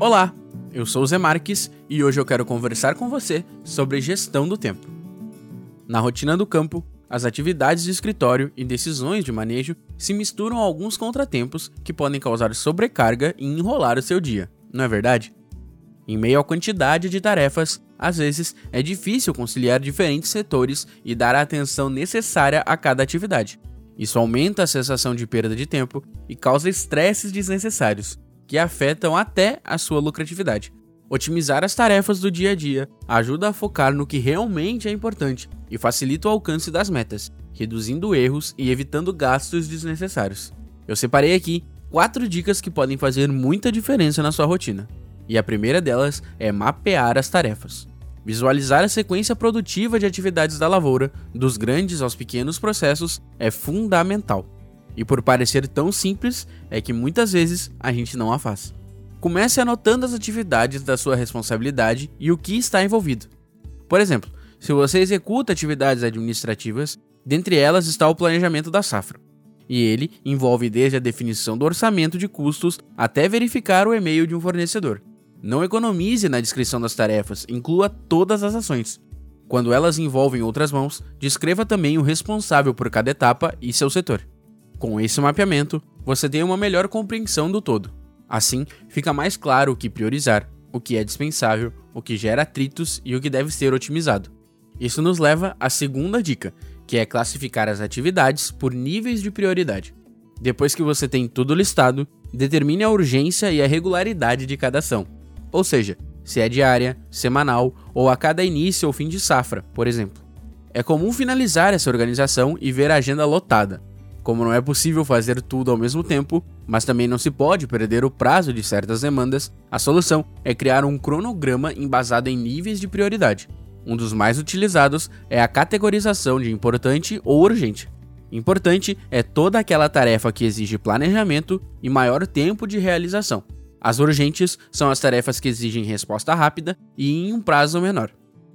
Olá, eu sou o Zé Marques e hoje eu quero conversar com você sobre gestão do tempo. Na rotina do campo, as atividades de escritório e decisões de manejo se misturam a alguns contratempos que podem causar sobrecarga e enrolar o seu dia, não é verdade? Em meio à quantidade de tarefas, às vezes é difícil conciliar diferentes setores e dar a atenção necessária a cada atividade. Isso aumenta a sensação de perda de tempo e causa estresses desnecessários, que afetam até a sua lucratividade. Otimizar as tarefas do dia a dia ajuda a focar no que realmente é importante e facilita o alcance das metas, reduzindo erros e evitando gastos desnecessários. Eu separei aqui quatro dicas que podem fazer muita diferença na sua rotina. E a primeira delas é mapear as tarefas. Visualizar a sequência produtiva de atividades da lavoura, dos grandes aos pequenos processos, é fundamental. E por parecer tão simples, é que muitas vezes a gente não a faz. Comece anotando as atividades da sua responsabilidade e o que está envolvido. Por exemplo, se você executa atividades administrativas, dentre elas está o planejamento da safra. E ele envolve desde a definição do orçamento de custos até verificar o e-mail de um fornecedor. Não economize na descrição das tarefas, inclua todas as ações. Quando elas envolvem outras mãos, descreva também o responsável por cada etapa e seu setor. Com esse mapeamento, você tem uma melhor compreensão do todo. Assim, fica mais claro o que priorizar, o que é dispensável, o que gera atritos e o que deve ser otimizado. Isso nos leva à segunda dica, que é classificar as atividades por níveis de prioridade. Depois que você tem tudo listado, determine a urgência e a regularidade de cada ação. Ou seja, se é diária, semanal ou a cada início ou fim de safra, por exemplo. É comum finalizar essa organização e ver a agenda lotada, como não é possível fazer tudo ao mesmo tempo, mas também não se pode perder o prazo de certas demandas, a solução é criar um cronograma embasado em níveis de prioridade. Um dos mais utilizados é a categorização de importante ou urgente. Importante é toda aquela tarefa que exige planejamento e maior tempo de realização. As urgentes são as tarefas que exigem resposta rápida e em um prazo menor.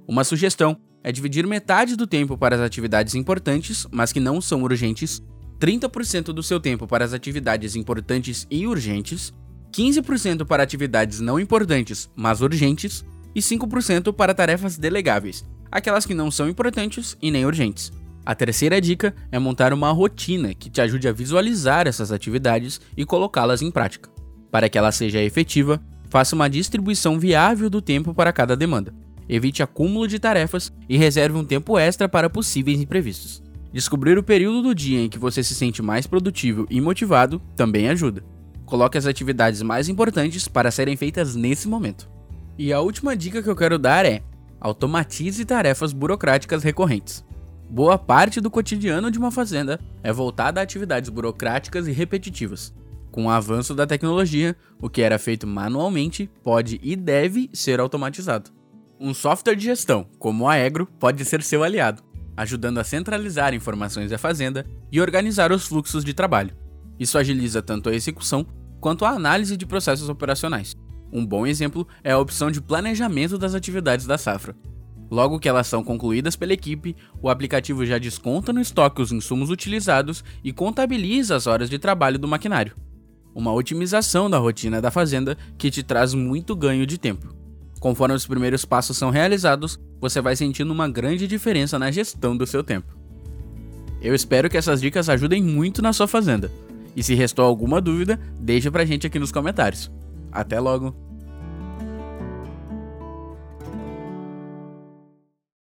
Uma sugestão é dividir metade do tempo para as atividades importantes, mas que não são urgentes, 30% do seu tempo para as atividades importantes e urgentes, 15% para atividades não importantes, mas urgentes, e 5% para tarefas delegáveis, aquelas que não são importantes e nem urgentes. A terceira dica é montar uma rotina que te ajude a visualizar essas atividades e colocá-las em prática. Para que ela seja efetiva, faça uma distribuição viável do tempo para cada demanda. Evite acúmulo de tarefas e reserve um tempo extra para possíveis imprevistos. Descobrir o período do dia em que você se sente mais produtivo e motivado também ajuda. Coloque as atividades mais importantes para serem feitas nesse momento. E a última dica que eu quero dar é: automatize tarefas burocráticas recorrentes. Boa parte do cotidiano de uma fazenda é voltada a atividades burocráticas e repetitivas. Com o avanço da tecnologia, o que era feito manualmente pode e deve ser automatizado. Um software de gestão, como a Aegro, pode ser seu aliado ajudando a centralizar informações da fazenda e organizar os fluxos de trabalho. Isso agiliza tanto a execução quanto a análise de processos operacionais. Um bom exemplo é a opção de planejamento das atividades da safra. Logo que elas são concluídas pela equipe, o aplicativo já desconta no estoque os insumos utilizados e contabiliza as horas de trabalho do maquinário. Uma otimização da rotina da fazenda que te traz muito ganho de tempo. Conforme os primeiros passos são realizados, você vai sentindo uma grande diferença na gestão do seu tempo. Eu espero que essas dicas ajudem muito na sua fazenda. E se restou alguma dúvida, deixa pra gente aqui nos comentários. Até logo!